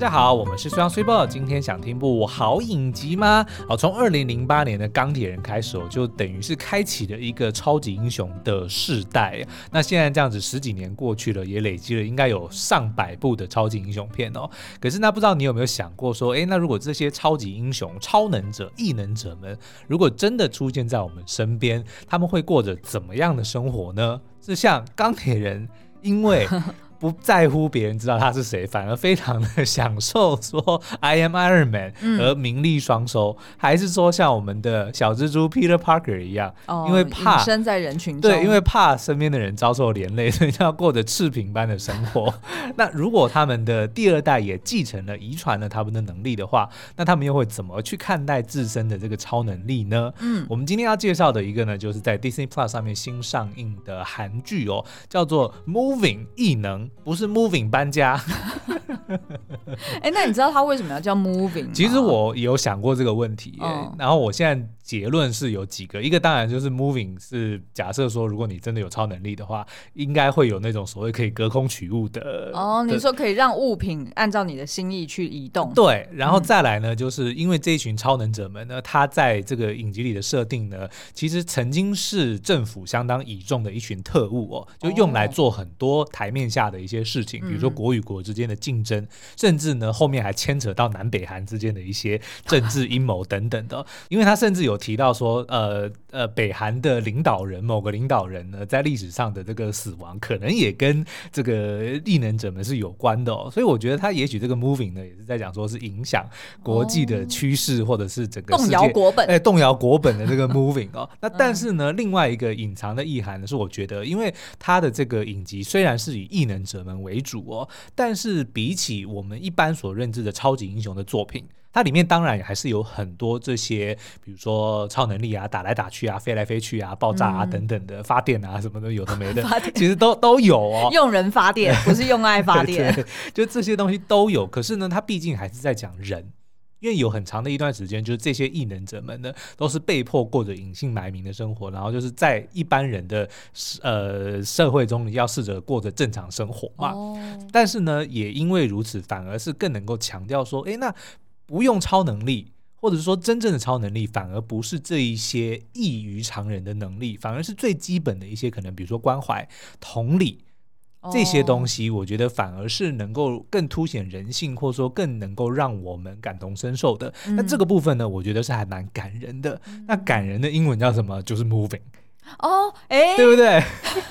大家好，我们是虽阳虽报。今天想听部好影集吗？好，从二零零八年的钢铁人开始，我就等于是开启了一个超级英雄的世代。那现在这样子十几年过去了，也累积了应该有上百部的超级英雄片哦。可是那不知道你有没有想过说，诶，那如果这些超级英雄、超能者、异能者们，如果真的出现在我们身边，他们会过着怎么样的生活呢？是像钢铁人，因为。不在乎别人知道他是谁，反而非常的享受说 I am Iron Man 而名利双收，嗯，还是说像我们的小蜘蛛 Peter Parker 一样，哦，因为怕身在人群中，对，因为怕身边的人遭受连累，所以要过着赤贫般的生活。那如果他们的第二代也继承了、遗传了他们的能力的话，那他们又会怎么去看待自身的这个超能力呢？嗯，我们今天要介绍的一个呢，就是在 Disney Plus 上面新上映的韩剧哦，叫做 Moving 异能。不是 moving 搬家，哎、欸，那你知道他为什么要叫 moving？其实我有想过这个问题、欸哦，然后我现在。结论是有几个，一个当然就是 moving 是假设说，如果你真的有超能力的话，应该会有那种所谓可以隔空取物的。哦，你说可以让物品按照你的心意去移动。对，然后再来呢，就是因为这一群超能者们呢，他在这个影集里的设定呢，其实曾经是政府相当倚重的一群特务哦，就用来做很多台面下的一些事情，比如说国与国之间的竞争，甚至呢后面还牵扯到南北韩之间的一些政治阴谋等等的，因为他甚至有。提到说，呃呃，北韩的领导人某个领导人呢，在历史上的这个死亡，可能也跟这个异能者们是有关的哦。所以我觉得他也许这个 moving 呢，也是在讲说是影响国际的趋势，或者是整个动摇国本，哎，动摇国本的这个 moving 哦。那但是呢，另外一个隐藏的意涵呢，是我觉得，因为他的这个影集虽然是以异能者们为主哦，但是比起我们一般所认知的超级英雄的作品。它里面当然也还是有很多这些，比如说超能力啊，打来打去啊，飞来飞去啊，爆炸啊等等的，发电啊什么的，有的没的，其实都都有哦。用人发电不是用爱发 电，对对对，就这些东西都有。可是呢，它毕竟还是在讲人，因为有很长的一段时间，就是这些异能者们呢，都是被迫过着隐姓埋名的生活，然后就是在一般人的呃社会中，你要试着过着正常生活嘛。哦。但是呢，也因为如此，反而是更能够强调说，哎，那。不用超能力，或者是说真正的超能力，反而不是这一些异于常人的能力，反而是最基本的一些可能，比如说关怀、同理这些东西，我觉得反而是能够更凸显人性，或者说更能够让我们感同身受的。那这个部分呢，我觉得是还蛮感人的。那感人的英文叫什么？就是 moving。哦，哎，对不对？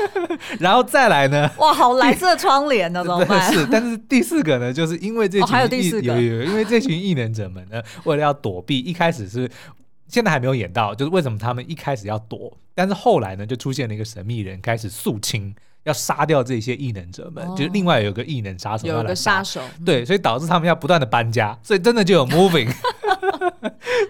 然后再来呢？哇，好蓝色窗帘呢，怎么办？是，但是第四个呢，就是因为这群、哦、还有第四个，有有有，因为这群异能者们呢，为了要躲避，一开始是现在还没有演到，就是为什么他们一开始要躲，但是后来呢，就出现了一个神秘人开始肃清，要杀掉这些异能者们，哦、就是另外有个异能杀手，有个杀手，对，所以导致他们要不断的搬家，所以真的就有 moving。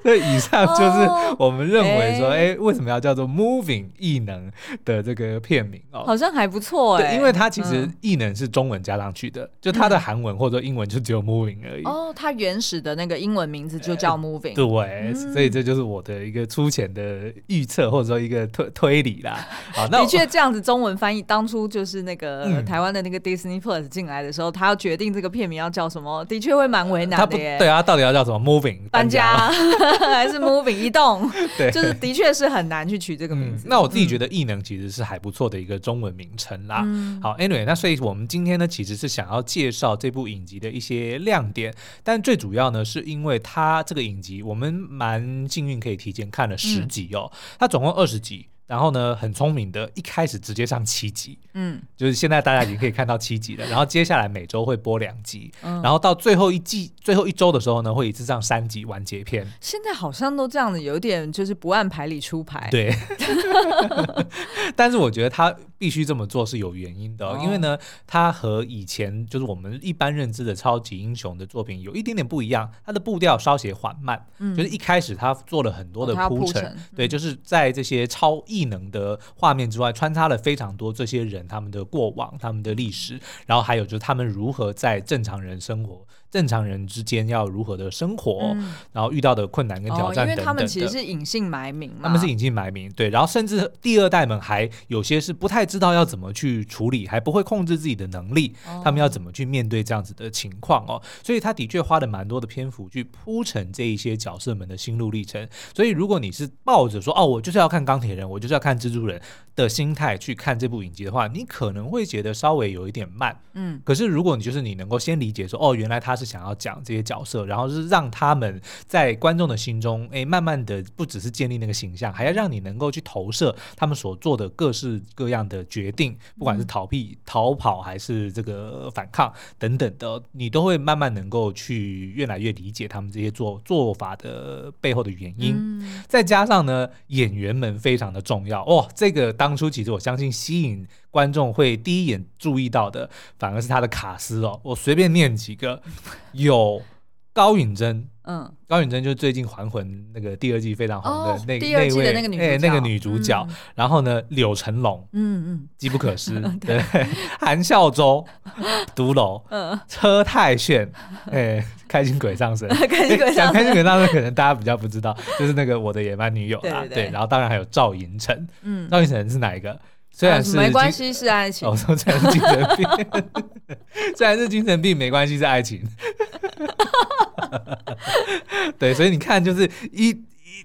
所以以上就是我们认为说，哎、欸欸，为什么要叫做 Moving 异能的这个片名哦？好像还不错哎、欸，因为它其实异能是中文加上去的，嗯、就它的韩文或者英文就只有 Moving 而已。哦，它原始的那个英文名字就叫 Moving。对、嗯，所以这就是我的一个粗浅的预测，或者说一个推推理啦。好，那的确这样子中文翻译，当初就是那个台湾的那个 Disney Plus 进来的时候，他要决定这个片名要叫什么，的确会蛮为难的耶。对啊，到底要叫什么 Moving 搬家？还是 moving 移动，对，就是的确是很难去取这个名字。嗯、那我自己觉得异能其实是还不错的一个中文名称啦。嗯、好，Anyway，那所以我们今天呢，其实是想要介绍这部影集的一些亮点，但最主要呢，是因为它这个影集我们蛮幸运可以提前看了十集哦，嗯、它总共二十集。然后呢，很聪明的，一开始直接上七集，嗯，就是现在大家已经可以看到七集了。然后接下来每周会播两集，嗯，然后到最后一季最后一周的时候呢，会一次上三集完结篇。现在好像都这样子，有点就是不按牌理出牌。对，但是我觉得他必须这么做是有原因的，哦，因为呢，他和以前就是我们一般认知的超级英雄的作品有一点点不一样，他的步调稍显缓慢，嗯，就是一开始他做了很多的铺陈，哦，对，就是在这些超异。异能的画面之外，穿插了非常多这些人他们的过往、他们的历史，然后还有就是他们如何在正常人生活、正常人之间要如何的生活，嗯、然后遇到的困难跟挑战等等。哦、因为他们其实是隐姓埋名嘛，他们是隐姓埋名，对。然后甚至第二代们还有些是不太知道要怎么去处理，还不会控制自己的能力，他们要怎么去面对这样子的情况哦。所以他的确花了蛮多的篇幅去铺陈这一些角色们的心路历程。所以如果你是抱着说哦，我就是要看钢铁人，我就是要看蜘蛛人的心态去看这部影集的话，你可能会觉得稍微有一点慢。嗯，可是如果你就是你能够先理解说哦，原来他是想要讲这些角色，然后是让他们在观众的心中，哎，慢慢的不只是建立那个形象，还要让你能够去投射他们所做的各式各样的决定，不管是逃避、逃跑还是这个反抗等等的，你都会慢慢能够去越来越理解他们这些做做法的背后的原因。嗯、再加上呢，演员们非常的重要哦，这个当初其实我相信吸引观众会第一眼注意到的，反而是他的卡斯哦。我随便念几个，有高允贞。嗯，高允贞就是最近还魂那个第二季非常红的那那位哎那个女主角，然后呢柳成龙，嗯嗯，机不可失，对，韩孝周，独楼，嗯，车太铉，哎，开心鬼上身，开心鬼上身，开心鬼上身可能大家比较不知道，就是那个我的野蛮女友啦，对，然后当然还有赵寅成，嗯，赵寅成是哪一个？虽然是没关系是爱情，我说虽然是精神病，虽然是精神病没关系是爱情。对，所以你看，就是一。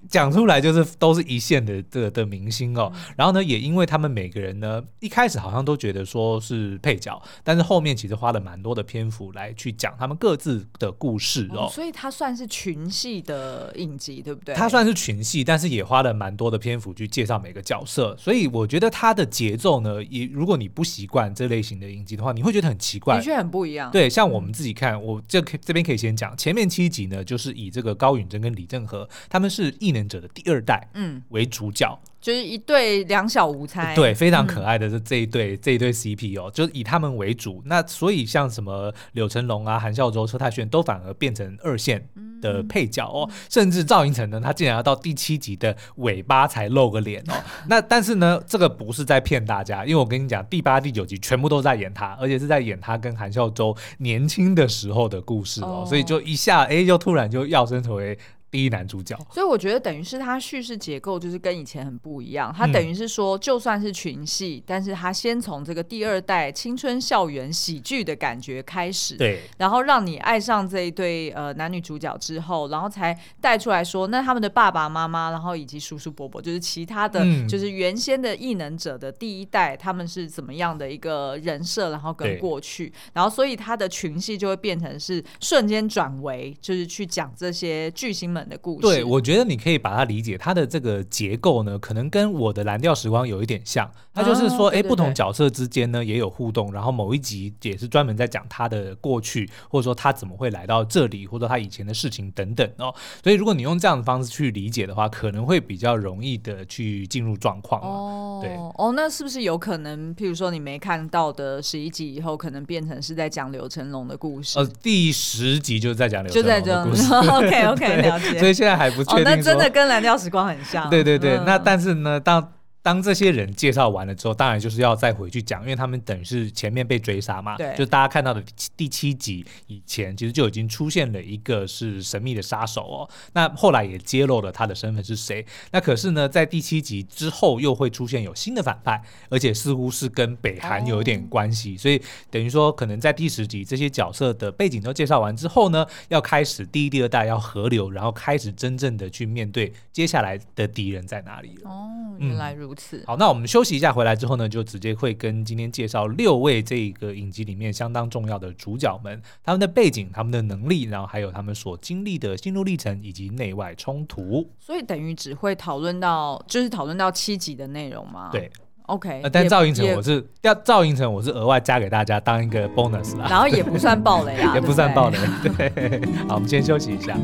讲出来就是都是一线的的的明星哦，然后呢，也因为他们每个人呢，一开始好像都觉得说是配角，但是后面其实花了蛮多的篇幅来去讲他们各自的故事哦，所以他算是群戏的影集，对不对？他算是群戏，但是也花了蛮多的篇幅去介绍每个角色，所以我觉得他的节奏呢，也如果你不习惯这类型的影集的话，你会觉得很奇怪，的确很不一样。对，像我们自己看，我这这边可以先讲前面七集呢，就是以这个高允贞跟李正和他们是异能者的第二代，嗯，为主角，嗯，就是一对两小无猜，对，非常可爱的这这一对，嗯、这一对 CP 哦，就是以他们为主。那所以像什么柳成龙啊、韩孝周、车太铉都反而变成二线的配角哦，嗯、甚至赵寅成呢，他竟然要到第七集的尾巴才露个脸哦。那但是呢，这个不是在骗大家，因为我跟你讲，第八、第九集全部都在演他，而且是在演他跟韩孝周年轻的时候的故事哦，哦所以就一下哎，就突然就要升成为。第一男主角，所以我觉得等于是他叙事结构就是跟以前很不一样。他等于是说，就算是群戏，嗯、但是他先从这个第二代青春校园喜剧的感觉开始，对，然后让你爱上这一对呃男女主角之后，然后才带出来说，那他们的爸爸妈妈，然后以及叔叔伯伯，就是其他的，嗯、就是原先的异能者的第一代，他们是怎么样的一个人设，然后跟过去，然后所以他的群戏就会变成是瞬间转为，就是去讲这些巨星们的故事。对，我觉得你可以把它理解，它的这个结构呢，可能跟我的蓝调时光有一点像。它就是说，哎、啊，不同角色之间呢也有互动，然后某一集也是专门在讲他的过去，或者说他怎么会来到这里，或者他以前的事情等等哦。所以如果你用这样的方式去理解的话，可能会比较容易的去进入状况。哦，对，哦，那是不是有可能，譬如说你没看到的十一集以后，可能变成是在讲刘成龙的故事？呃，第十集就是在讲刘成龙的故事。OK OK，了解。所以现在还不确定。哦，那真的跟蓝调时光很像。对对对，嗯、那但是呢，当。当这些人介绍完了之后，当然就是要再回去讲，因为他们等于是前面被追杀嘛。对。就大家看到的第七集以前，其实就已经出现了一个是神秘的杀手哦。那后来也揭露了他的身份是谁。那可是呢，在第七集之后又会出现有新的反派，而且似乎是跟北韩有一点关系。哦、所以等于说，可能在第十集这些角色的背景都介绍完之后呢，要开始第一、第二代要合流，然后开始真正的去面对接下来的敌人在哪里了。哦，原来如此。好，那我们休息一下，回来之后呢，就直接会跟今天介绍六位这个影集里面相当重要的主角们，他们的背景、他们的能力，然后还有他们所经历的心路历程以及内外冲突。所以等于只会讨论到，就是讨论到七集的内容吗？对，OK。但赵寅成我是要赵寅成我是额外加给大家当一个 bonus 啦，然后也不算暴雷啊，也不算暴雷。对，好，我们先休息一下。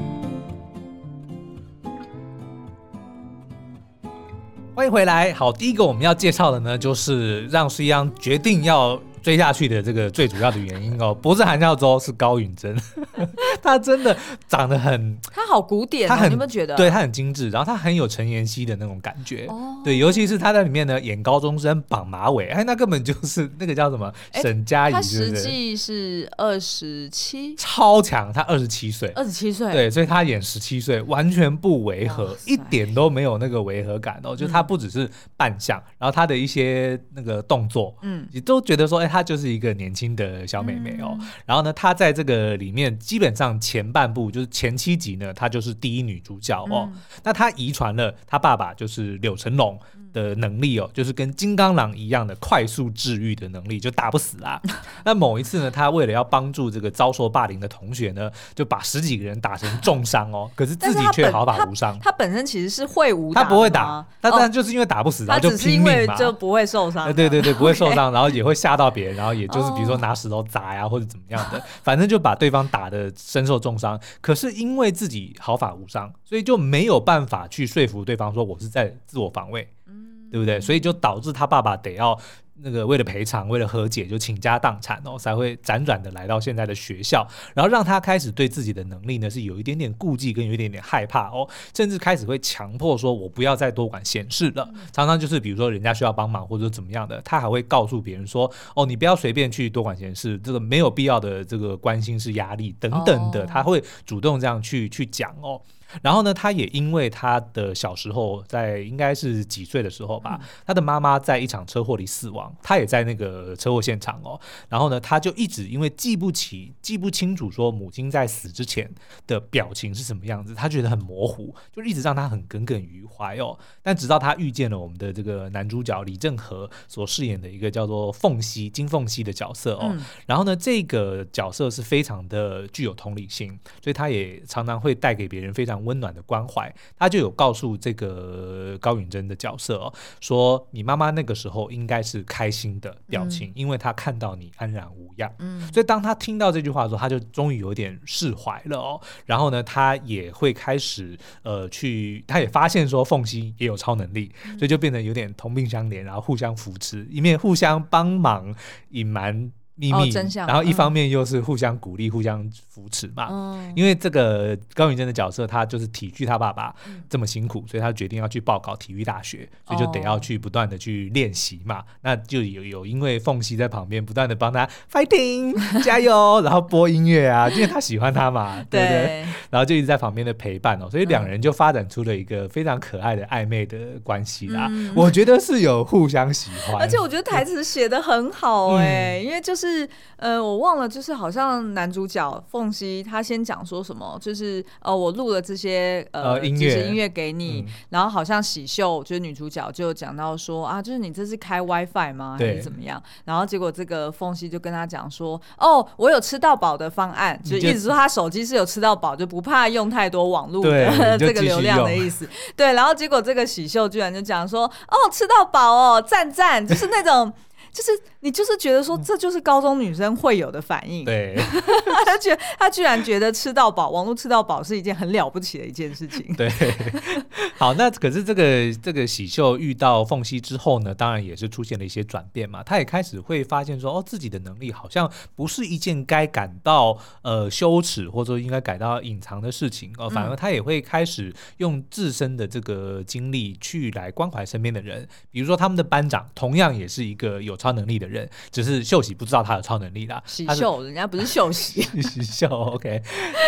欢迎回来。好，第一个我们要介绍的呢，就是让师央决定要追下去的这个最主要的原因哦，不是韩孝周，是高允贞，她真的长得很，她好古典，她很你有没有觉得？对，她很精致，然后她很有陈妍希的那种感觉，哦。对，尤其是她在里面呢演高中生绑马尾，哎，那根本就是 那个叫什么沈佳宜，她实际是二十七，超强，她二十七岁，二十七岁，对，所以她演十七岁完全不违和，一点都没有那个违和感哦，就是她不只是扮相，然后她的一些那个动作，嗯，你都觉得说，哎，她就是一个年轻的小美眉哦。然后呢，她在这个里面基本上前半部就是前七集呢，她就是第一女主角哦。那她遗传了她爸爸就是柳成龙的能力哦，就是跟金刚狼一样的快速治愈的能力，就打不死啊。那某一次呢，他为了要帮助这个遭受霸凌的同学呢，就把十几个人打成重伤哦，可是自己却毫发无伤。他本身其实是会武他，不会打，但但就是因为打不死，然后就拼命嘛，就不会受伤。对对对，不会受伤，然后也会吓到别人，然后也就是比如说拿石头砸呀，或者怎么样的，反正就把对方打的身受重伤。可是因为自己毫发无伤，所以就没有办法去说服对方说我是在自我防卫，对不对？所以就导致他爸爸得要。那个为了赔偿，为了和解，就倾家荡产哦，才会辗转的来到现在的学校，然后让他开始对自己的能力呢是有一点点顾忌跟有一点点害怕哦，甚至开始会强迫说，我不要再多管闲事了。常常就是比如说人家需要帮忙或者怎么样的，他还会告诉别人说，哦，你不要随便去多管闲事，这个没有必要的这个关心是压力等等的，他会主动这样去去讲哦。然后呢，他也因为他的小时候在应该是几岁的时候吧，他的妈妈在一场车祸里死亡，他也在那个车祸现场哦。然后呢，他就一直因为记不起、记不清楚说母亲在死之前的表情是什么样子，他觉得很模糊，就一直让他很耿耿于怀哦。但直到他遇见了我们的这个男主角李正和所饰演的一个叫做凤溪金凤溪的角色哦。然后呢，这个角色是非常的具有同理心，所以他也常常会带给别人非常。温暖的关怀，他就有告诉这个高允贞的角色哦，说你妈妈那个时候应该是开心的表情，嗯、因为她看到你安然无恙。嗯，所以当他听到这句话的时候，他就终于有点释怀了哦。然后呢，他也会开始呃去，他也发现说凤溪也有超能力，所以就变得有点同病相怜，然后互相扶持，一面互相帮忙隐瞒。秘密，然后一方面又是互相鼓励、互相扶持嘛。因为这个高允贞的角色，他就是体恤他爸爸这么辛苦，所以他决定要去报考体育大学，所以就得要去不断的去练习嘛。那就有有因为凤溪在旁边不断的帮他 fighting 加油，然后播音乐啊，因为他喜欢他嘛，对不对？然后就一直在旁边的陪伴哦，所以两人就发展出了一个非常可爱的暧昧的关系啦。我觉得是有互相喜欢，而且我觉得台词写的很好哎，因为就是。是呃，我忘了，就是好像男主角凤溪他先讲说什么，就是呃，我录了这些呃，呃音乐音乐给你，嗯、然后好像喜秀就是女主角就讲到说啊，就是你这是开 WiFi 吗？还是怎么样？然后结果这个凤溪就跟他讲说，哦，我有吃到饱的方案，就一直说他手机是有吃到饱，就不怕用太多网络的 这个流量的意思。对，然后结果这个喜秀居然就讲说，哦，吃到饱哦，赞赞，就是那种。就是你就是觉得说，这就是高中女生会有的反应，对，他觉得他居然觉得吃到饱，网络吃到饱是一件很了不起的一件事情。对，好，那可是这个这个喜秀遇到缝隙之后呢，当然也是出现了一些转变嘛。他也开始会发现说，哦，自己的能力好像不是一件该感到呃羞耻或者说应该感到隐藏的事情。哦，反而他也会开始用自身的这个经历去来关怀身边的人，比如说他们的班长同样也是一个有超能力的人，只是秀喜不知道他有超能力啦。喜秀，人家不是秀喜，喜秀。OK，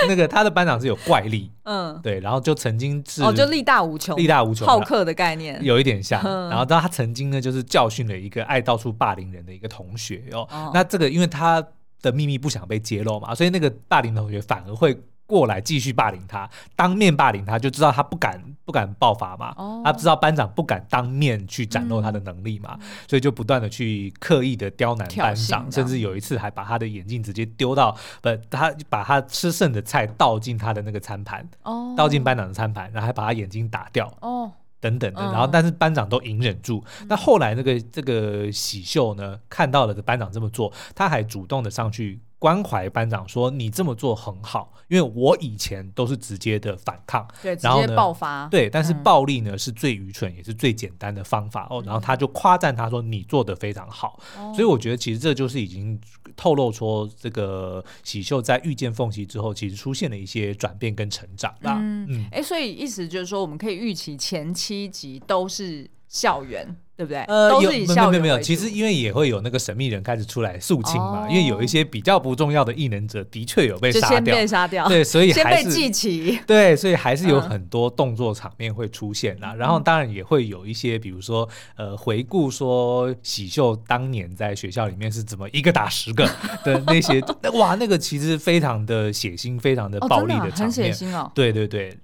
那个他的班长是有怪力，嗯，对，然后就曾经是哦，就力大无穷，力大无穷，好客的概念，有一点像。然后，当他曾经呢，就是教训了一个爱到处霸凌人的一个同学哦。那这个因为他的秘密不想被揭露嘛，所以那个霸凌同学反而会。过来继续霸凌他，当面霸凌他，就知道他不敢不敢爆发嘛。哦、他知道班长不敢当面去展露他的能力嘛，嗯、所以就不断的去刻意的刁难班长，甚至有一次还把他的眼镜直接丢到不，他把他吃剩的菜倒进他的那个餐盘，哦、倒进班长的餐盘，然后还把他眼睛打掉，哦、等等的。然后但是班长都隐忍住。嗯、那后来那个这个喜秀呢，看到了班长这么做，他还主动的上去。关怀班长说：“你这么做很好，因为我以前都是直接的反抗，对，然后呢，直接爆发，对，但是暴力呢、嗯、是最愚蠢也是最简单的方法。哦。然后他就夸赞他说：‘你做的非常好。嗯’所以我觉得其实这就是已经透露出这个喜秀在遇见凤熙之后，其实出现了一些转变跟成长啦。嗯，哎、嗯，所以意思就是说，我们可以预期前七集都是校园。”对不对？呃，都有没有没有没有，其实因为也会有那个神秘人开始出来肃清嘛，哦、因为有一些比较不重要的异能者的确有被杀掉，先被杀掉，对，所以 还是先被记起，对，所以还是有很多动作场面会出现啦。嗯、然后当然也会有一些，比如说呃，回顾说喜秀当年在学校里面是怎么一个打十个 的那些，哇，那个其实非常的血腥，非常的暴力的场面，哦啊、很血腥哦，对对对，哦。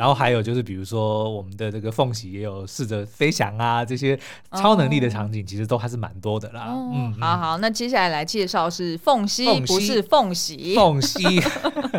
然后还有就是，比如说我们的这个凤喜也有试着飞翔啊，这些超能力的场景，其实都还是蛮多的啦。哦、嗯，好好，那接下来来介绍是凤熙，不是凤喜。凤熙，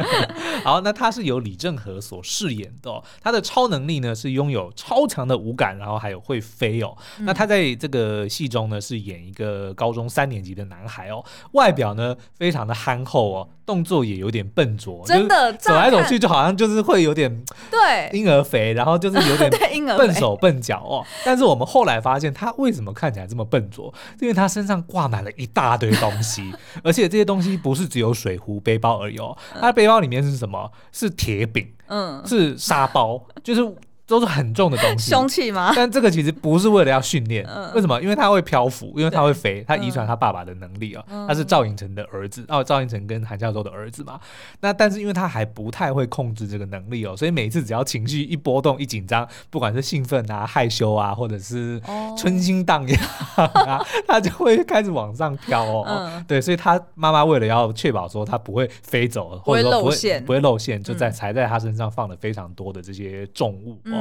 好，那他是由李正和所饰演的、哦，他的超能力呢是拥有超强的五感，然后还有会飞哦。嗯、那他在这个戏中呢是演一个高中三年级的男孩哦，外表呢非常的憨厚哦。动作也有点笨拙，真的走来走去就好像就是会有点对婴儿肥，然后就是有点 笨手笨脚哦。但是我们后来发现他为什么看起来这么笨拙？因为他身上挂满了一大堆东西，而且这些东西不是只有水壶、背包而已哦。他的背包里面是什么？是铁饼，嗯，是沙包，就是。都是很重的东西，凶器吗？但这个其实不是为了要训练，为什么？因为他会漂浮，因为他会飞，他遗传他爸爸的能力啊。他是赵寅成的儿子，哦，赵寅成跟韩孝周的儿子嘛。那但是因为他还不太会控制这个能力哦，所以每一次只要情绪一波动、一紧张，不管是兴奋啊、害羞啊，或者是春心荡漾啊，他就会开始往上飘哦。对，所以他妈妈为了要确保说他不会飞走，或者说不会不会露馅，就在才在他身上放了非常多的这些重物哦。嗯、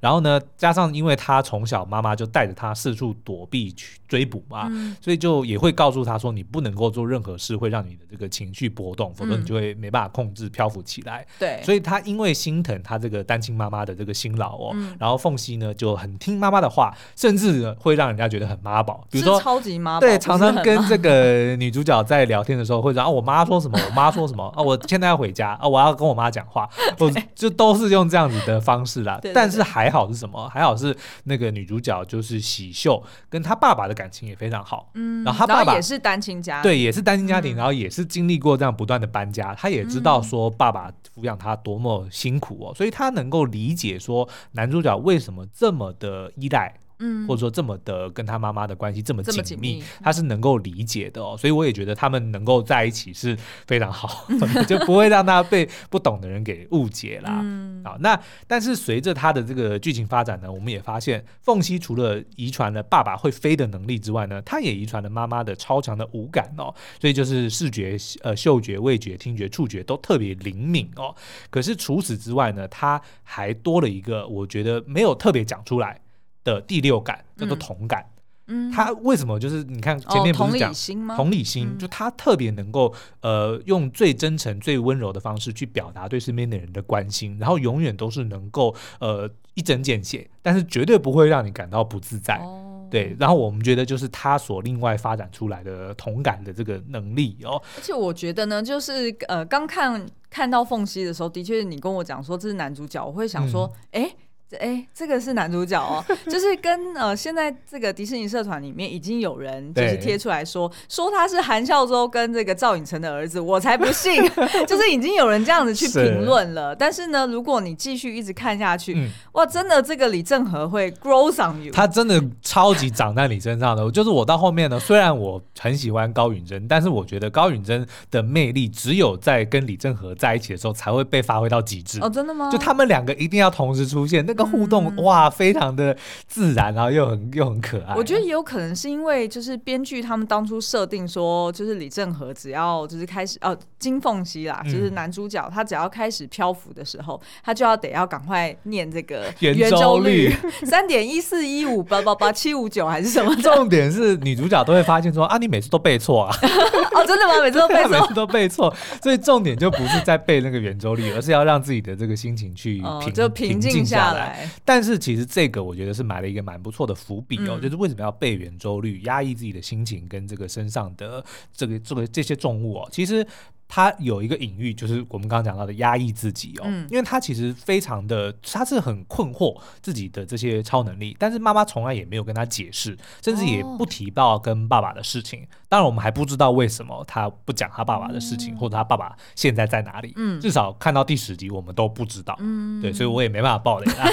然后呢，加上因为他从小妈妈就带着他四处躲避去追捕嘛，嗯、所以就也会告诉他说，你不能够做任何事会让你的这个情绪波动，否则你就会没办法控制漂浮起来。对、嗯，所以他因为心疼他这个单亲妈妈的这个辛劳哦，嗯、然后凤熙呢就很听妈妈的话，甚至会让人家觉得很妈宝，比如说超级妈宝，对，常常跟这个女主角在聊天的时候会说啊，我妈说什么，我妈说什么啊，我 现在要回家啊，我要跟我妈讲话，我就都是用这样子的方式啦，对但是还好是什么？还好是那个女主角就是喜秀，跟她爸爸的感情也非常好。嗯，然后他爸爸也是单亲家庭，对，也是单亲家庭，然后也是经历过这样不断的搬家，他也知道说爸爸抚养他多么辛苦哦，所以他能够理解说男主角为什么这么的依赖。嗯，或者说这么的跟他妈妈的关系这么紧密，他是能够理解的哦，所以我也觉得他们能够在一起是非常好，就不会让他被不懂的人给误解啦。嗯，好，那但是随着他的这个剧情发展呢，我们也发现凤熙除了遗传了爸爸会飞的能力之外呢，他也遗传了妈妈的超强的五感哦，所以就是视觉、呃嗅觉、味觉、听觉、触觉都特别灵敏哦。可是除此之外呢，他还多了一个，我觉得没有特别讲出来。的第六感叫做同感，嗯，他为什么就是你看前面不是讲、哦、同理心吗？同理心，嗯、就他特别能够呃用最真诚、最温柔的方式去表达对身边的人的关心，然后永远都是能够呃一针见血，但是绝对不会让你感到不自在，哦、对。然后我们觉得就是他所另外发展出来的同感的这个能力哦。而且我觉得呢，就是呃刚看看到凤熙的时候，的确你跟我讲说这是男主角，我会想说，哎、嗯。哎，这个是男主角哦，就是跟呃，现在这个迪士尼社团里面已经有人就是贴出来说，说他是韩孝周跟这个赵寅成的儿子，我才不信，就是已经有人这样子去评论了。是但是呢，如果你继续一直看下去，嗯、哇，真的这个李正和会 grow on you，他真的超级长在你身上的。就是我到后面呢，虽然我很喜欢高允贞，但是我觉得高允贞的魅力只有在跟李正和在一起的时候才会被发挥到极致。哦，真的吗？就他们两个一定要同时出现那个。互动哇，非常的自然，然后又很又很可爱。我觉得也有可能是因为，就是编剧他们当初设定说，就是李正和只要就是开始哦，金凤熙啦，就是男主角，他只要开始漂浮的时候，他就要得要赶快念这个圆周率三点一四一五八八八七五九还是什么？重点是女主角都会发现说啊，你每次都背错啊！哦，真的吗？每次都背错，每次都背错。所以重点就不是在背那个圆周率，而是要让自己的这个心情去平，就平静下来。白。但是其实这个我觉得是埋了一个蛮不错的伏笔哦，嗯、就是为什么要背圆周率，压抑自己的心情跟这个身上的这个这个这些重物哦，其实。他有一个隐喻，就是我们刚刚讲到的压抑自己哦，嗯、因为他其实非常的，他是很困惑自己的这些超能力，但是妈妈从来也没有跟他解释，甚至也不提到跟爸爸的事情。哦、当然，我们还不知道为什么他不讲他爸爸的事情，嗯、或者他爸爸现在在哪里。嗯，至少看到第十集我们都不知道。嗯，对，所以我也没办法爆雷啊。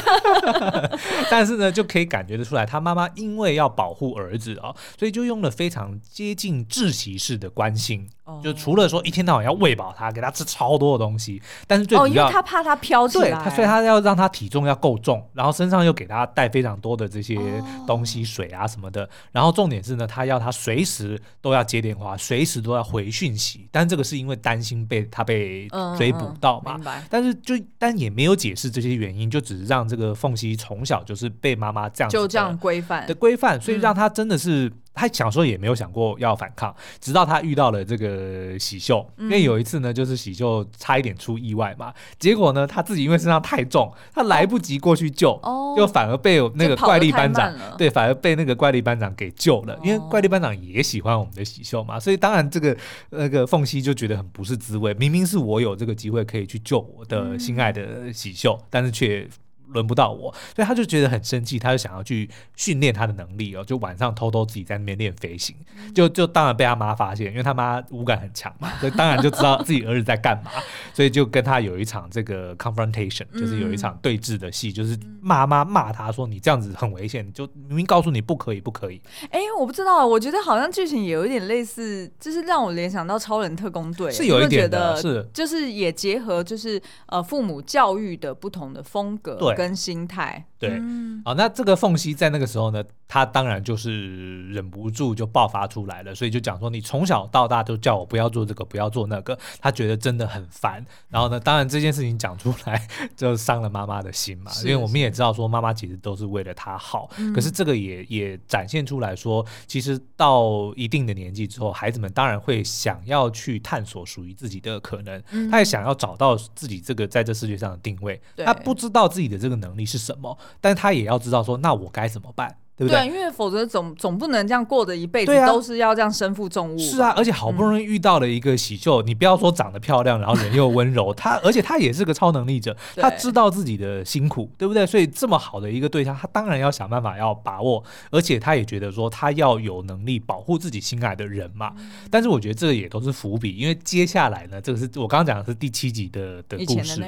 但是呢，就可以感觉得出来，他妈妈因为要保护儿子哦，所以就用了非常接近窒息式的关心。就除了说一天到晚要喂饱他，给他吃超多的东西，但是最主要，哦，因为他怕他飘起来，对，他所以他要让他体重要够重，然后身上又给他带非常多的这些东西，水啊什么的。然后重点是呢，他要他随时都要接电话，随时都要回讯息。但这个是因为担心被他被追捕到嘛。但是就但也没有解释这些原因，就只是让这个凤溪从小就是被妈妈这样就这样规范的规范，所以让他真的是。他小时候也没有想过要反抗，直到他遇到了这个喜秀，因为有一次呢，就是喜秀差一点出意外嘛，结果呢，他自己因为身上太重，他来不及过去救，就反而被那个怪力班长，对，反而被那个怪力班长给救了，因为怪力班长也喜欢我们的喜秀嘛，所以当然这个那个凤溪就觉得很不是滋味，明明是我有这个机会可以去救我的心爱的喜秀，但是却。轮不到我，所以他就觉得很生气，他就想要去训练他的能力哦，就晚上偷偷自己在那边练飞行，就就当然被他妈发现，因为他妈五感很强嘛，所以当然就知道自己儿子在干嘛，所以就跟他有一场这个 confrontation，就是有一场对峙的戏，就是妈妈骂他说，你这样子很危险，就明明告诉你不可以不可以。哎，我不知道，我觉得好像剧情也有一点类似，就是让我联想到超人特工队，是有一点的，是。就是也结合就是呃父母教育的不同的风格，对。跟心态。对，好、嗯。哦，那这个缝隙在那个时候呢，他当然就是忍不住就爆发出来了，所以就讲说，你从小到大都叫我不要做这个，不要做那个，他觉得真的很烦。然后呢，当然这件事情讲出来 就伤了妈妈的心嘛，因为我们也知道说妈妈其实都是为了他好，可是这个也也展现出来说，其实到一定的年纪之后，孩子们当然会想要去探索属于自己的可能，嗯、他也想要找到自己这个在这世界上的定位，他不知道自己的这个能力是什么，但他也要知道说，那我该怎么办？对不对？对，因为否则总总不能这样过着一辈子，都是要这样身负重物。是啊，而且好不容易遇到了一个喜秀，嗯、你不要说长得漂亮，然后人又温柔，他而且他也是个超能力者，对他知道自己的辛苦，对不对？所以这么好的一个对象，他当然要想办法要把握，而且他也觉得说他要有能力保护自己心爱的人嘛。嗯、但是我觉得这个也都是伏笔，因为接下来呢，这个是我刚刚讲的是第七集的的故事，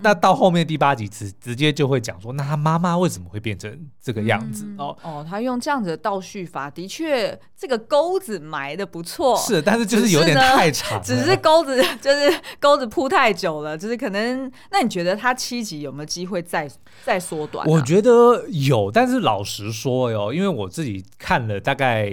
那到后面第八集直直接就会讲说，那他妈妈为什么会变成这个样子？嗯、哦哦，他用这样子的。倒叙法的确，这个钩子埋的不错，是，但是就是有点太长了，只是钩子 就是钩子铺太久了，就是可能。那你觉得他七集有没有机会再再缩短啊？我觉得有，但是老实说哟，因为我自己看了大概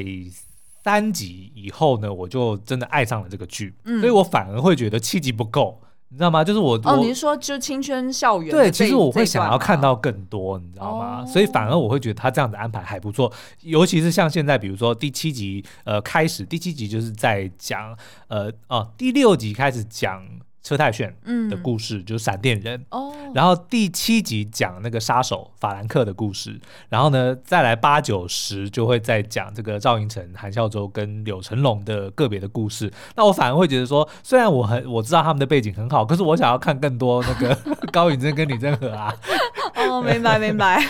三集以后呢，我就真的爱上了这个剧，嗯，所以我反而会觉得七集不够。你知道吗？就是我哦，你是说就青春校园？对，其实我会想要看到更多，你知道吗？哦、所以反而我会觉得他这样的安排还不错，尤其是像现在，比如说第七集呃开始，第七集就是在讲呃哦，第六集开始讲。车太鉉的故事、嗯、就是闪电人，哦、然后第七集讲那个杀手法兰克的故事，然后呢再来八九十就会再讲这个赵寅成、韩孝周跟柳成龙的个别的故事。那我反而会觉得说，虽然我很我知道他们的背景很好，可是我想要看更多那个 高允贞跟李正和啊。哦，明白明白，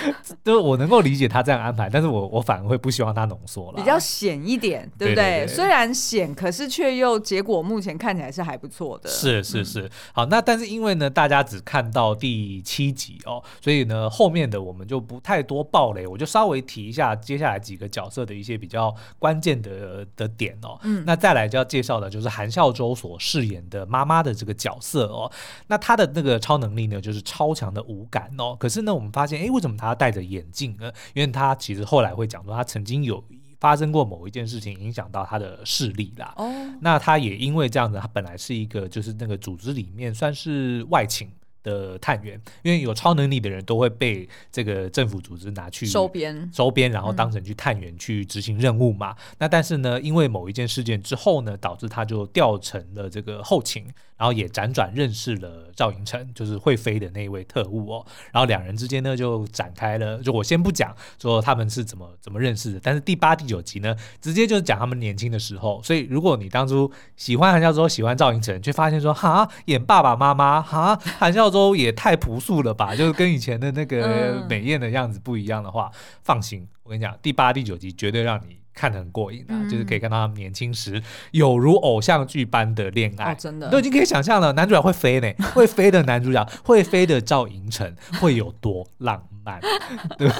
就是我能够理解他这样安排，但是我我反而会不希望他浓缩了，比较显一点，对不对？对对对，虽然显，可是却又结果目前看起来是还不错的。是是是，嗯、好，那但是因为呢，大家只看到第七集哦，所以呢，后面的我们就不太多爆雷，我就稍微提一下接下来几个角色的一些比较关键的的点哦。嗯，那再来就要介绍的就是韩孝周所饰演的妈妈的这个角色哦，那他的那个超能力呢，就是超强的五感哦，可是呢。我们发现，哎，为什么他要戴着眼镜呢？因为他其实后来会讲说，他曾经有发生过某一件事情，影响到他的视力啦。哦，那他也因为这样子，他本来是一个就是那个组织里面算是外勤的探员，因为有超能力的人都会被这个政府组织拿去收编，收编，然后当成去探员去执行任务嘛。嗯、那但是呢，因为某一件事件之后呢，导致他就调成了这个后勤，然后也辗转认识了赵寅成，就是会飞的那一位特务哦。然后两人之间呢就展开了，就我先不讲说他们是怎么怎么认识的，但是第八、第九集呢，直接就是讲他们年轻的时候。所以如果你当初喜欢韩孝周，喜欢赵寅成，却发现说哈演爸爸妈妈哈韩孝。周也太朴素了吧，就是跟以前的那个美艳的样子不一样的话，嗯、放心，我跟你讲，第八、第九集绝对让你看得很过瘾啊！嗯、就是可以看到他们年轻时有如偶像剧般的恋爱，哦、真的都已经可以想象了。男主角会飞呢，会飞的男主角，会飞的赵寅成会有多浪漫，对，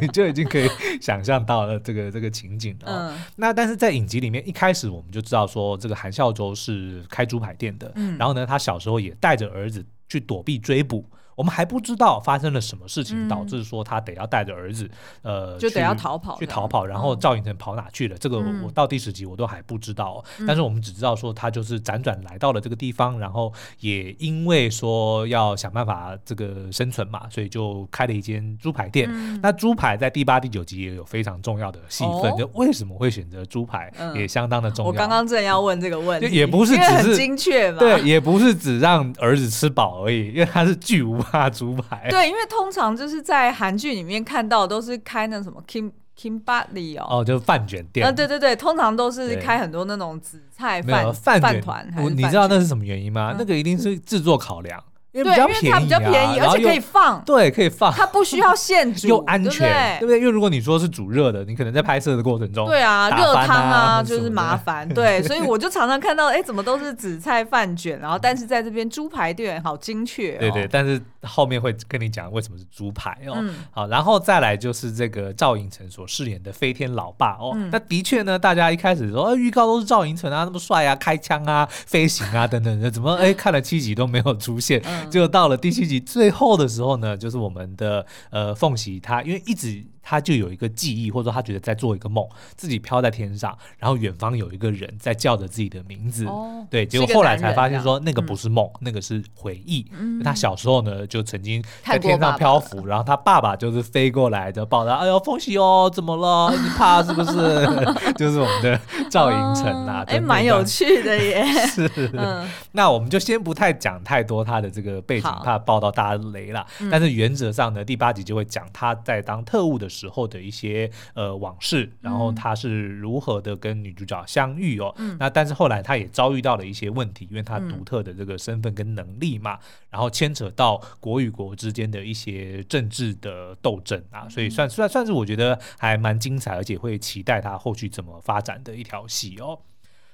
你就已经可以想象到了这个这个情景了。嗯、那但是在影集里面，一开始我们就知道说，这个韩孝周是开猪排店的，嗯、然后呢，他小时候也带着儿子。去躲避追捕。我们还不知道发生了什么事情，导致说他得要带着儿子，呃，就得要逃跑，去逃跑。然后赵寅成跑哪去了？这个我到第十集我都还不知道。但是我们只知道说他就是辗转来到了这个地方，然后也因为说要想办法这个生存嘛，所以就开了一间猪排店。那猪排在第八、第九集也有非常重要的戏份，就为什么会选择猪排也相当的重要。我刚刚正要问这个问题，也不是只是精确嘛，对，也不是只让儿子吃饱而已，因为他是巨无。怕猪排，对，因为通常就是在韩剧里面看到都是开那什么 Kim Kimbap 哦，哦，就是饭卷店，呃，对对对，通常都是开很多那种紫菜饭饭饭团，你知道那是什么原因吗？那个一定是制作考量。因为比较便宜，啊，比较便宜，而且可以放，对，可以放，它不需要现煮，又安全，对不对？因为如果你说是煮热的，你可能在拍摄的过程中，对啊，热汤啊就是麻烦，对，所以我就常常看到，哎，怎么都是紫菜饭卷，然后但是在这边猪排店好精确，对对，但是后面会跟你讲为什么是猪排哦，好，然后再来就是这个赵寅成所饰演的飞天老爸哦，那的确呢，大家一开始说，呃，预告都是赵寅成啊，那么帅啊，开枪啊，飞行啊等等的，怎么哎看了七集都没有出现，就到了第七集最后的时候呢，就是我们的呃凤喜他，因为一直。他就有一个记忆，或者说他觉得在做一个梦，自己飘在天上，然后远方有一个人在叫着自己的名字。哦、对，结果后来才发现说那个不是梦，嗯、那个是回忆。嗯、他小时候呢就曾经在天上漂浮，爸爸然后他爸爸就是飞过来的抱他，哎呦凤喜哦，怎么了？你怕是不是？就是我们的赵寅成啊，哎、哦，蛮有趣的耶。是，嗯、那我们就先不太讲太多他的这个背景，怕报到大家雷了。嗯、但是原则上呢，第八集就会讲他在当特务的时候的一些呃往事，然后他是如何的跟女主角相遇哦。嗯、那但是后来他也遭遇到了一些问题，因为他独特的这个身份跟能力嘛，嗯、然后牵扯到国与国之间的一些政治的斗争啊，所以算算算是我觉得还蛮精彩，而且会期待他后续怎么发展的一条戏哦。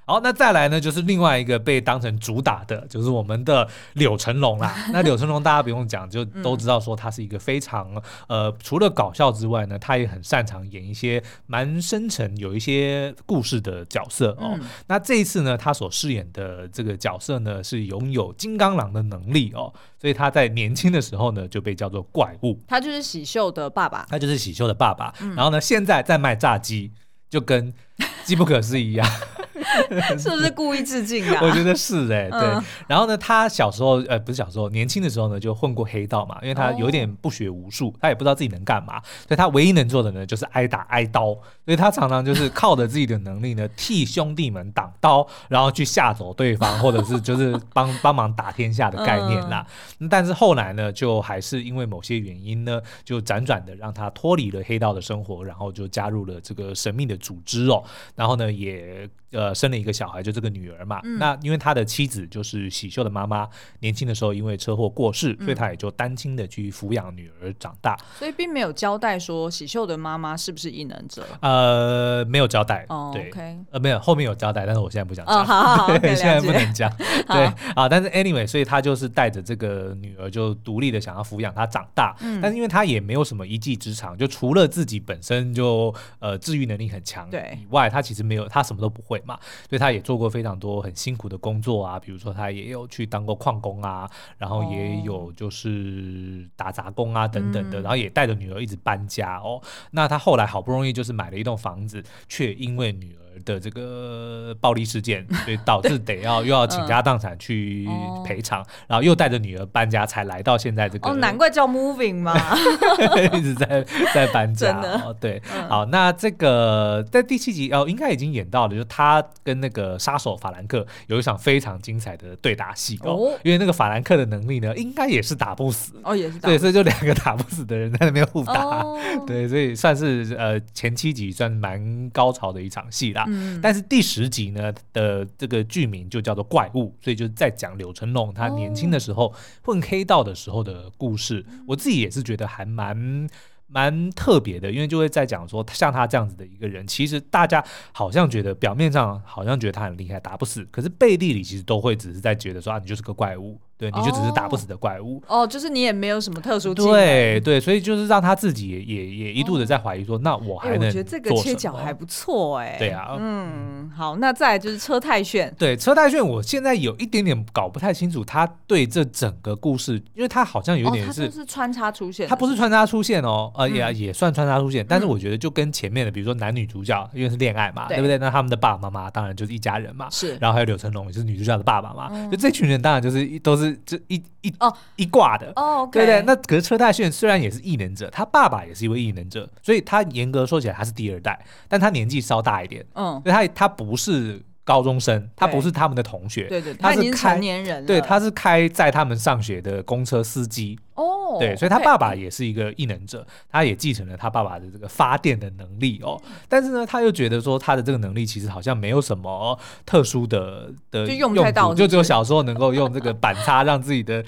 好，那再来呢，就是另外一个被当成主打的，就是我们的柳成龙啦。那柳成龙大家不用讲，就都知道说他是一个非常呃，除了搞笑之外呢，他也很擅长演一些蛮深沉、有一些故事的角色哦。嗯、那这一次呢，他所饰演的这个角色呢，是拥有金刚狼的能力哦，所以他在年轻的时候呢，就被叫做怪物。他就是喜秀的爸爸，他就是喜秀的爸爸。嗯、然后呢，现在在卖炸鸡，就跟 机不可失一样。是不是故意致敬啊？我觉得是哎、欸，对。嗯、然后呢，他小时候呃，不是小时候，年轻的时候呢，就混过黑道嘛。因为他有点不学无术，他也不知道自己能干嘛，所以他唯一能做的呢，就是挨打挨刀。所以他常常就是靠着自己的能力呢，替兄弟们挡刀，然后去吓走对方，或者是就是帮帮忙打天下的概念啦。嗯、但是后来呢，就还是因为某些原因呢，就辗转的让他脱离了黑道的生活，然后就加入了这个神秘的组织哦。然后呢，也呃。生了一个小孩，就这个女儿嘛。嗯、那因为他的妻子就是喜秀的妈妈，年轻的时候因为车祸过世，嗯、所以他也就单亲的去抚养女儿长大。所以并没有交代说喜秀的妈妈是不是异能者。呃，没有交代。哦、对，okay、呃，没有，后面有交代，但是我现在不想讲。哦、好好好，对，现在不能讲。对啊，但是 anyway，所以他就是带着这个女儿就独立的想要抚养她长大。嗯、但是因为他也没有什么一技之长，就除了自己本身就呃治愈能力很强以外，他其实没有，他什么都不会嘛。所以他也做过非常多很辛苦的工作啊，比如说他也有去当过矿工啊，然后也有就是打杂工啊等等的，然后也带着女儿一直搬家哦。那他后来好不容易就是买了一栋房子，却因为女儿。的这个暴力事件，所以导致 得要又要倾家荡产去赔偿，嗯、然后又带着女儿搬家，才来到现在这个。哦，难怪叫 moving 嘛，一直在在搬家。真的哦，对，嗯、好，那这个在第七集哦，应该已经演到了，就是他跟那个杀手法兰克有一场非常精彩的对打戏哦，哦因为那个法兰克的能力呢，应该也是打不死哦，也是打对，所以就两个打不死的人在那边互打，哦、对，所以算是呃前七集算蛮高潮的一场戏啦。嗯，但是第十集呢的这个剧名就叫做怪物，所以就是在讲柳成龙他年轻的时候混黑道的时候的故事。我自己也是觉得还蛮。蛮特别的，因为就会在讲说，像他这样子的一个人，其实大家好像觉得表面上好像觉得他很厉害，打不死，可是背地里其实都会只是在觉得说啊，你就是个怪物。对，你就只是打不死的怪物。哦，哦，就是你也没有什么特殊技能。对对，所以就是让他自己也也也一度的在怀疑说，哦、那我还能我觉得这个切角还不错哎、欸。对啊，嗯，好，那再来就是车太炫。对，车太炫，我现在有一点点搞不太清楚，他对这整个故事，因为他好像有点是，哦、他是穿插出现，他不是穿插出现哦，呃，也、嗯、也算穿插出现，但是我觉得就跟前面的，比如说男女主角，因为是恋爱嘛，对，对不对？那他们的爸爸妈妈当然就是一家人嘛，是，然后还有柳成龙，也就是女主角的爸爸嘛，嗯、就这群人当然就是都是这一。一哦一挂的哦对不对？那可是车太炫虽然也是异能者，他爸爸也是一位异能者，所以他严格说起来他是第二代，但他年纪稍大一点，嗯，所以他他不是高中生，他不是他们的同学，对对，他是成年人，对，他是开载他们上学的公车司机。哦，对，所以他爸爸也是一个异能者，他也继承了他爸爸的这个发电的能力哦。但是呢，他又觉得说他的这个能力其实好像没有什么特殊的的用途，就只有小时候能够用这个板擦让自己的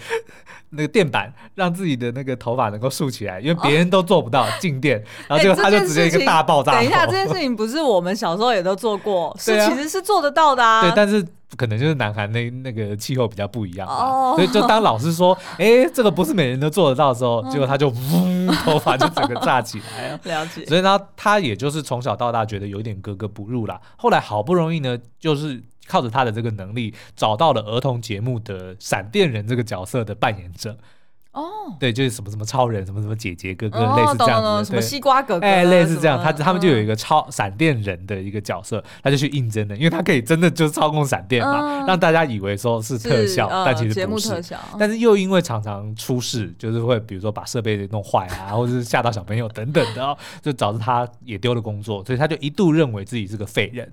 那个电板让自己的那个头发能够竖起来，因为别人都做不到静电，然后结果他就直接一个大爆炸。等一下，这件事情不是我们小时候也都做过，是其实是做得到的啊。对，但是。可能就是南韩那那个气候比较不一样吧，oh. 所以就当老师说，哎、欸，这个不是每人都做得到的时候，oh. 结果他就嗡，头发就整个炸起来了。了解。所以呢，他也就是从小到大觉得有点格格不入啦。后来好不容易呢，就是靠着他的这个能力，找到了儿童节目的闪电人这个角色的扮演者。哦，oh. 对，就是什么什么超人，什么什么姐姐哥哥，oh, 类似这样子的，什么西瓜哥哥，哎，类似这样，他他们就有一个超闪电人的一个角色，他就去应征的，因为他可以真的就是操控闪电嘛，uh, 让大家以为说是特效，但其实不是，特效，但是又因为常常出事，就是会比如说把设备弄坏啊，或者是吓到小朋友等等的，就导致他也丢了工作，所以他就一度认为自己是个废人，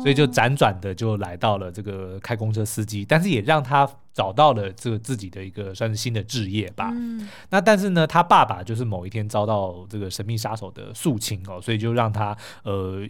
所以就辗转的就来到了这个开公车司机，但是也让他。找到了这个自己的一个算是新的置业吧。嗯，那但是呢，他爸爸就是某一天遭到这个神秘杀手的肃清哦，所以就让他呃。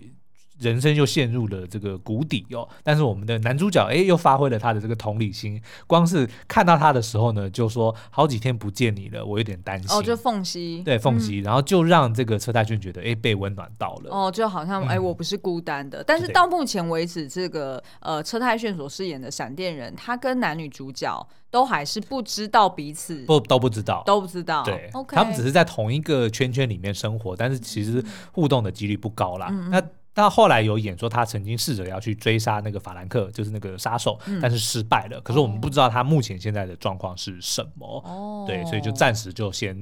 人生又陷入了这个谷底哦，但是我们的男主角哎，又发挥了他的这个同理心，光是看到他的时候呢，就说好几天不见你了，我有点担心。哦，就凤溪，对凤溪，嗯、然后就让这个车太鉉觉得哎，被温暖到了。哦，就好像哎，我不是孤单的。嗯、但是到目前为止，这个呃车太炫所饰演的闪电人，他跟男女主角都还是不知道彼此，不都不知道，都不知道。对，OK，他们只是在同一个圈圈里面生活，但是其实互动的几率不高啦。嗯、那但后来有演说，他曾经试着要去追杀那个法兰克，就是那个杀手，嗯、但是失败了。可是我们不知道他目前现在的状况是什么，哦、对，所以就暂时就先。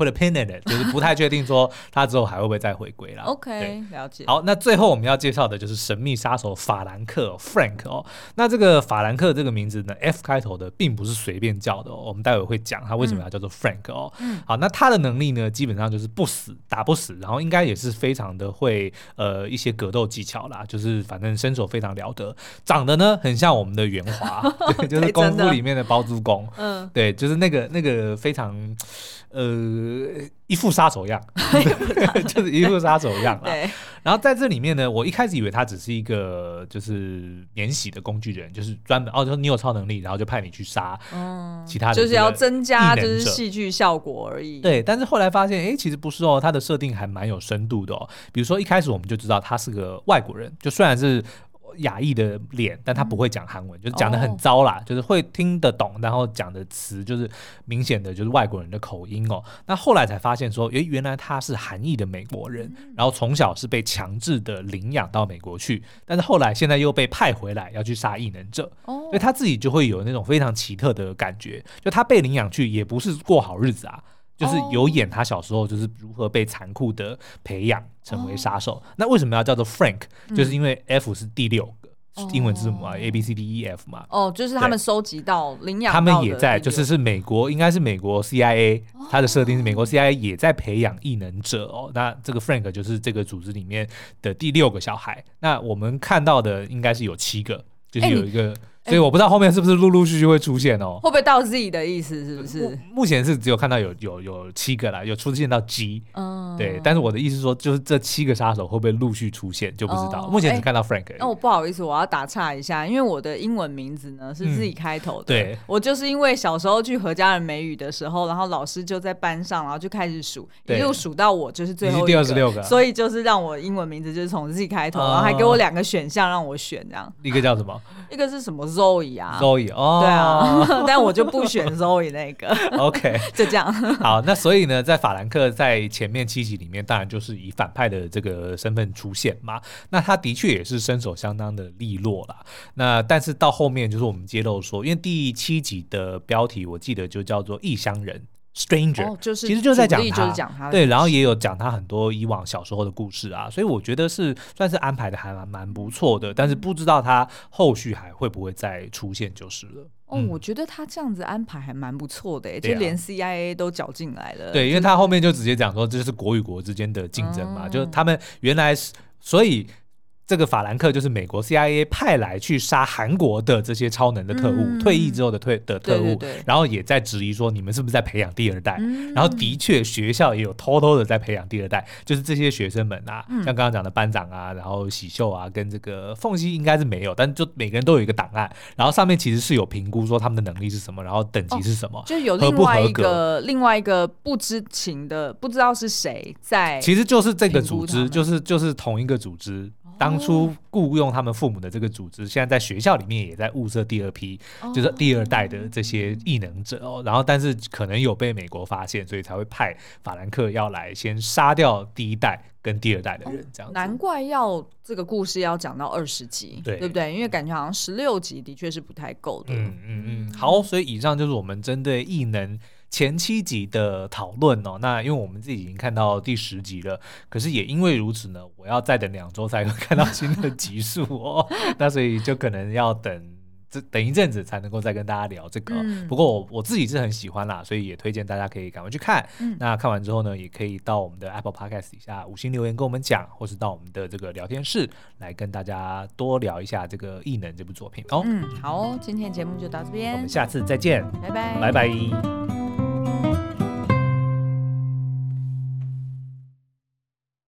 Put a pin in it，就是不太确定说他之后还会不会再回归了。OK，了解。好，那最后我们要介绍的就是神秘杀手法兰克 Frank 哦。那这个法兰克这个名字呢，F 开头的，并不是随便叫的哦。我们待会会讲他为什么要叫做 Frank 哦。嗯。好，那他的能力呢，基本上就是不死，打不死，然后应该也是非常的会呃一些格斗技巧啦，就是反正身手非常了得，长得呢很像我们的元华，对，就是功夫里面的包租公。嗯。对，就是那个那个非常。呃，一副杀手样，就是一副杀手样啦。对。然后在这里面呢，我一开始以为他只是一个就是免洗的工具人，就是专门哦，就是你有超能力，然后就派你去杀其他的，就是要增加就是戏剧效果而已。对。但是后来发现，哎，其实不是哦，他的设定还蛮有深度的哦。比如说一开始我们就知道他是个外国人，就虽然是。亚裔的脸，但他不会讲韩文，就是讲的很糟啦，就是会听得懂，然后讲的词就是明显的就是外国人的口音哦。那后来才发现说，诶，原来他是韩裔的美国人，然后从小是被强制的领养到美国去，但是后来现在又被派回来要去杀异能者，所以他自己就会有那种非常奇特的感觉，就他被领养去也不是过好日子啊。就是有演他小时候就是如何被残酷的培养成为杀手。那为什么要叫做 Frank？就是因为 F 是第六个英文字母啊，A B C D E F 嘛。哦，就是他们收集到领养，他们也在，就是是美国，应该是美国 CIA，他的设定是美国 CIA 也在培养异能者哦。那这个 Frank 就是这个组织里面的第六个小孩。那我们看到的应该是有七个，就是有一个。所以我不知道后面是不是陆陆续续会出现哦？会不会到 Z 的意思是不是？目前是只有看到有有有七个啦，有出现到 G，嗯，对。但是我的意思是说，就是这七个杀手会不会陆续出现就不知道。目前只看到 Frank。那我不好意思，我要打岔一下，因为我的英文名字呢是 Z 开头的。对，我就是因为小时候去何家人美语的时候，然后老师就在班上，然后就开始数，一路数到我就是最后第二十六个，所以就是让我英文名字就是从 Z 开头，然后还给我两个选项让我选，这样。一个叫什么？一个是什么 Zoe 啊，Zoe？哦，对啊，但我就不选 Zoe 那个。OK，就这样。好，那所以呢，在法兰克在前面七集里面，当然就是以反派的这个身份出现嘛。那他的确也是身手相当的利落啦。那但是到后面就是我们揭露说，因为第七集的标题我记得就叫做异乡人。Stranger，、哦就是、其实就是在讲他，讲他对，然后也有讲他很多以往小时候的故事啊，所以我觉得是算是安排的还蛮蛮不错的，但是不知道他后续还会不会再出现就是了。哦，嗯、我觉得他这样子安排还蛮不错的，就连 CIA 都搅进来了。对，因为他后面就直接讲说这是国与国之间的竞争嘛，嗯、就他们原来是所以。这个法兰克就是美国 CIA 派来去杀韩国的这些超能的特务，嗯、退役之后的退的特务，对对对，然后也在质疑说，你们是不是在培养第二代？嗯、然后的确学校也有偷偷的在培养第二代，就是这些学生们啊，嗯、像刚刚讲的班长啊，然后喜秀啊，跟这个凤西应该是没有，但就每个人都有一个档案，然后上面其实是有评估说他们的能力是什么，然后等级是什么，哦、就有另外一个另外一个不知情的不知道是谁在，其实就是这个组织，就是就是同一个组织。当初雇佣他们父母的这个组织，现在在学校里面也在物色第二批，就是第二代的这些异能者哦。然后，但是可能有被美国发现，所以才会派法兰克要来先杀掉第一代跟第二代的人，这样子。难怪要这个故事要讲到二十集，对，对不对？因为感觉好像十六集的确是不太够的。嗯嗯嗯。好，所以以上就是我们针对异能。前七集的讨论哦，那因为我们自己已经看到第十集了，可是也因为如此呢，我要再等两周才会看到新的集数哦，那所以就可能要等这等一阵子才能够再跟大家聊这个。嗯、不过我我自己是很喜欢啦，所以也推荐大家可以赶快去看。嗯、那看完之后呢，也可以到我们的 Apple Podcast 底下五星留言跟我们讲，或是到我们的这个聊天室来跟大家多聊一下这个异能这部作品哦。嗯，好，今天节目就到这边，我们下次再见，拜拜，拜拜。